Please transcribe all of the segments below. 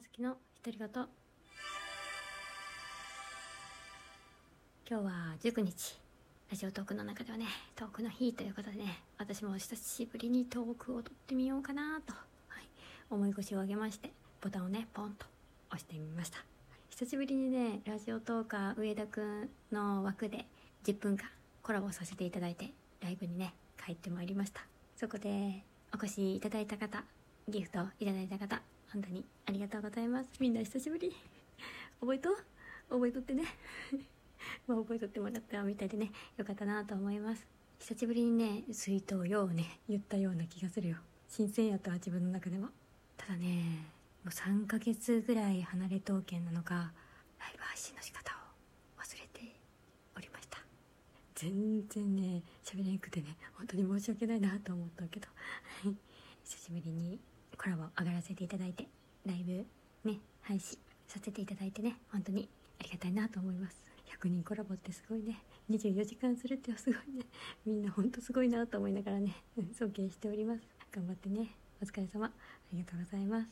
あずきの独り言今日は19日。ラジオトークの中ではねトークの日ということでね私も久しぶりにトークを撮ってみようかなと、はい、思い腰を上げましてボタンをねポンと押してみました。久しぶりにねラジオトーカー上田くんの枠で10分間コラボさせていただいてライブにね帰ってまいりました。そこでお越しいただいた方ギフトいただいた方本当にありがとうございます。みんな久しぶり。覚えと覚えとってね。まあ覚えとってもらったみたいでね。よかったなと思います。久しぶりにね水筒ようね言ったような気がするよ。新鮮やったわ自分の中でも。ただねもう3ヶ月ぐらい離れ刀剣なのかライブ配信の仕方を忘れておりました。全然ね喋れなくてね本当に申し訳ないなと思ったけど。久しぶりにコラボ上がらせていただいてライブね配信させていただいてね本当にありがたいなと思います。100人コラボってすごいね。24時間するってすごいね。みんなほんとすごいなと思いながらね尊敬しております。頑張ってね。お疲れ様。ありがとうございます。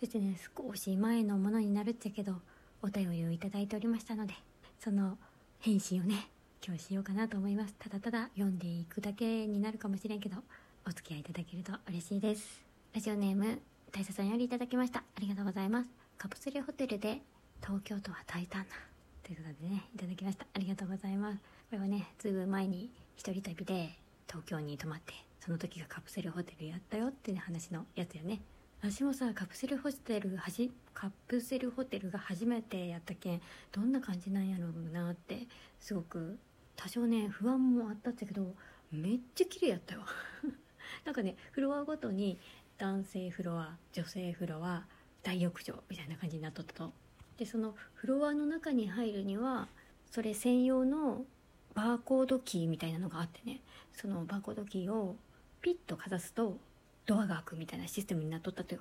そしてね少し前のものになるっちゃけどお便りをいただいておりましたのでその返信をね今日しようかなと思います。ただただ読んでいくだけになるかもしれんけどお付き合いいただけると嬉しいです。ラジオネーム大佐さんよりいただきました。ありがとうございます。カプセルホテルで東京都は大胆なということでねいただきました。ありがとうございます。これはねずいぶん前に一人旅で東京に泊まってその時がカプセルホテルやったよっていう話のやつよね。私もさカプセルホテルはじカプセルホテルが初めてやったけんどんな感じなんやろうなってすごく多少ね不安もあったっちゃけどめっちゃ綺麗やったよ。なんかねフロアごとに男性フロア女性フロア大浴場みたいな感じになっとったと。でそのフロアの中に入るにはそれ専用のバーコードキーみたいなのがあってね。そのバーコードキーをピッとかざすとドアが開くみたいなシステムになっとったとよ。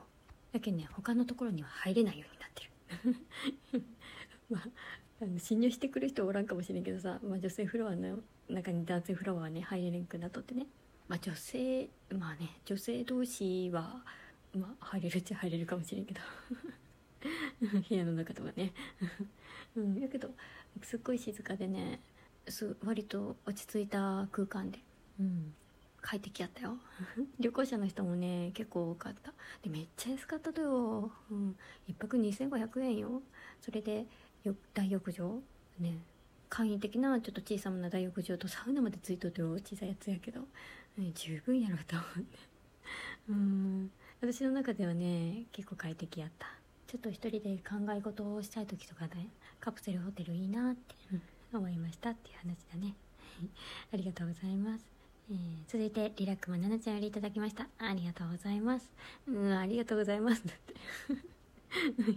だけどね他のところには入れないようになってる。まああの侵入してくる人おらんかもしれんけどさ、まあ、女性フロアの中に男性フロアはね入れんくなっとってね。まあ、女性まあね女性同士は、まあ、入れるっちゃ入れるかもしれんけど。部屋の中とかね。うんやけどすっごい静かでねす割と落ち着いた空間で、うん、快適やったよ。旅行者の人もね結構多かった。でめっちゃ安かったとよ、うん、1泊2500円よ。それで大浴場？ね。簡易的なちょっと小さな大浴場とサウナまでついとってよ。小さいやつやけど十分やろと思って。うん。私の中ではね結構快適やった。ちょっと一人で考え事をしたい時とかねカプセルホテルいいなって、思いましたっていう話だね。ありがとうございます。えー、続いてリラックマナナちゃんよりいただきました。ありがとうございます。うんありがとうございます。だって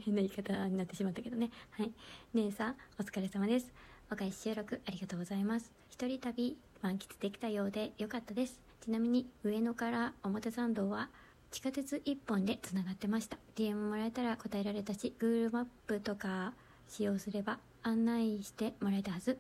変な言い方になってしまったけどね。はい。姉さんお疲れ様です。若い収録ありがとうございます。一人旅満喫できたようで良かったですちなみに上野から表参道は地下鉄1本でつながってました。DM もらえたら答えられたし Google マップとか使用すれば案内してもらえたはず。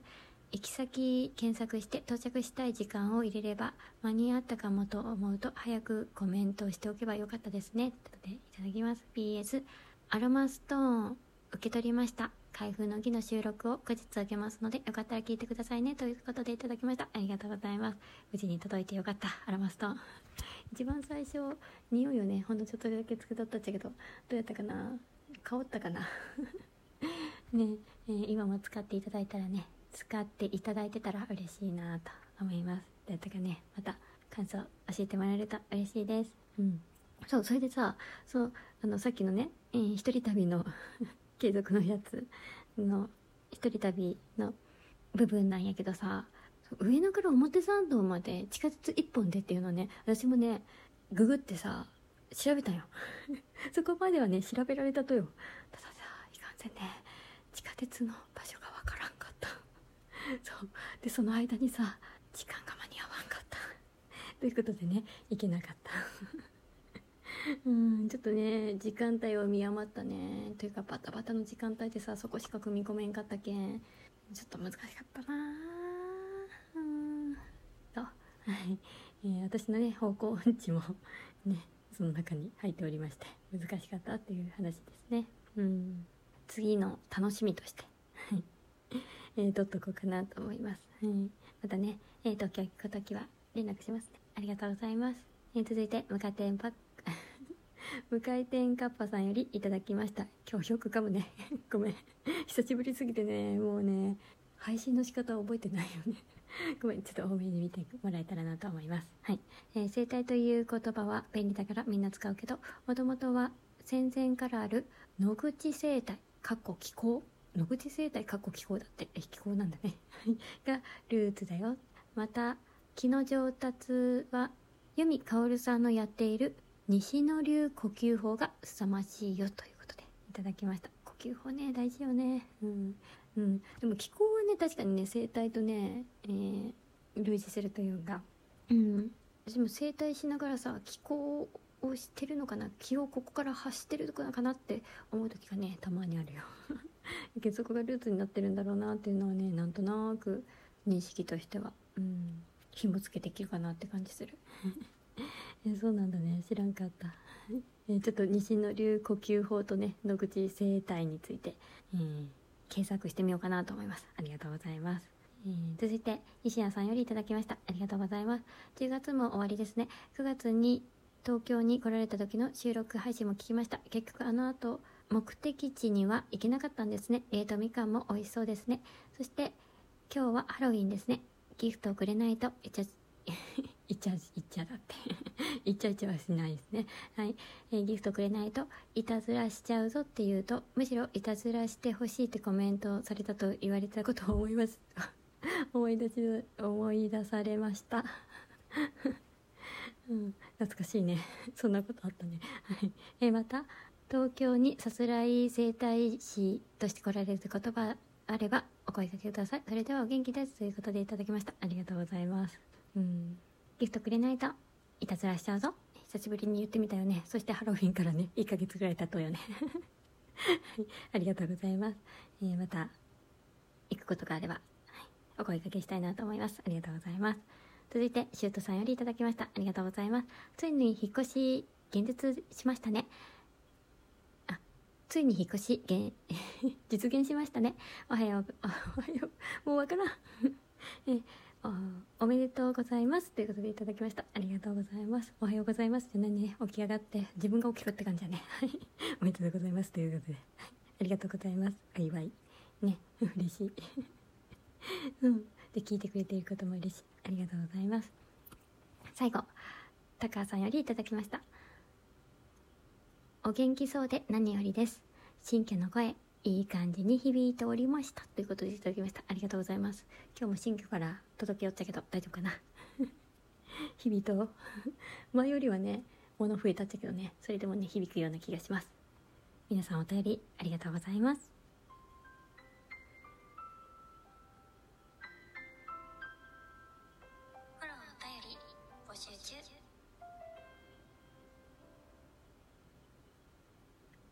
行き先検索して到着したい時間を入れれば間に合ったかもと思うと早くコメントしておけばよかったですね。ということでいただきます。PS アロマストーン受け取りました。開封の儀の収録を後日あげますので、よかったら聞いてくださいね。ということでいただきました。ありがとうございます。無事に届いてよかった。アラマストン。一番最初、匂いをね、ほんのちょっとだけつけとったっちゃけど、どうやったかな？香ったかな？ね、えー、今も使っていただいたらね、使っていただいてたら嬉しいなと思います。どうやったかね、また感想教えてもらえると嬉しいです。うん。そう、それでさ、そう、あの、さっきのね、えー、一人旅の 継続のやつの一人旅の部分なんやけどさ上野から表参道まで地下鉄1本でっていうのね私もねググってさ調べたよ。そこまではね調べられたとよ。たださいかんせんね地下鉄の場所がわからんかった。そう。でその間にさ時間が間に合わんかった。ということでね行けなかった。うんちょっとね時間帯を見余ったね。というかバタバタの時間帯でさそこしか組み込めんかったけん。ちょっと難しかったな。うん。と、はい。えー、私のね方向音痴もねその中に入っておりまして難しかったっていう話ですね。うん。次の楽しみとして。えー、撮っとこうかなと思います、はい、またね、えー、東京行く時は連絡しますね。ありがとうございます、えー、続いて無回転パッ無回転カッパさんよりいただきました。今日よく噛むね。ごめん。久しぶりすぎてね。もうね配信の仕方を覚えてないよね。ごめん。ちょっと多めに見てもらえたらなと思います。はい、えー、生態という言葉は便利だからみんな使うけどもともとは戦前からある野口生態かっこ気候。野口生態かっこ気候だって。え気候なんだね。がルーツだよ。また気の上達は由美薫さんのやっている西野流呼吸法が凄まじいよということでいただきました。呼吸法ね大事よね。うん。うん。でも気候はね確かにね生態とね、えー、類似するというか。うん。私も整体しながらさ気候をしてるのかな？気をここから発してるのかなって思う時がねたまにあるよ。結束がルーツになってるんだろうなっていうのはねなんとなく認識としては。うん。紐付けできるかなって感じする。えそうなんだね。知らんかった。えちょっと西の流呼吸法とね野口生態について、えー、検索してみようかなと思います。ありがとうございます。えー、続いて西谷さんよりいただきました。ありがとうございます。10月も終わりですね。9月に東京に来られた時の収録配信も聞きました。結局あの後目的地には行けなかったんですね。冷凍みかんも美味しそうですね。そして今日はハロウィンですね。ギフトをくれないとイチャイチャイチャだって イチャイチャはしないですね。はい、えー、ギフトくれないといたずらしちゃうぞって言うとむしろいたずらしてほしいってコメントされたと言われたことを思います。思い出し思い出されました。うん、懐かしいね。そんなことあったね。はい、えー、また東京にさすらい整体師として来られる言葉あればお声かけください。それではお元気ですということでいただきました。ありがとうございます。うん。ギフトくれないといたずらしちゃうぞ。久しぶりに言ってみたよね。そしてハロウィンからね1ヶ月ぐらい経とうよね。ありがとうございます、えー、また行くことがあれば、はい、お声かけしたいなと思います。ありがとうございます。続いてシュートさんよりいただきました。ありがとうございます。ついに引っ越し現実しましたね。あついに引っ越し現 実現しましたね。おはようおはようもうわからん おめでとうございますということでいただきました。ありがとうございます。おはようございます。じゃ何ね。起き上がって自分が起きろって感じだね。おめでとうございますということで。ありがとうございます。お祝い。ね。嬉しい。うん。で聞いてくれていることも嬉しい。ありがとうございます。最後高橋さんよりいただきました。お元気そうで何よりです。新居の声。いい感じに響いておりました。ということでいただきました。ありがとうございます。今日も新居から届けよったけど大丈夫かな？響いと前よりはね物増えたっちゃけどねそれでもね響くような気がします。皆さんお便りありがとうございます。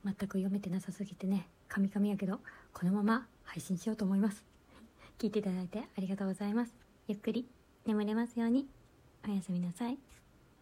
全く読めてなさすぎてねカミカミやけどこのまま配信しようと思います。聞いていただいてありがとうございます。ゆっくり眠れますように。おやすみなさい。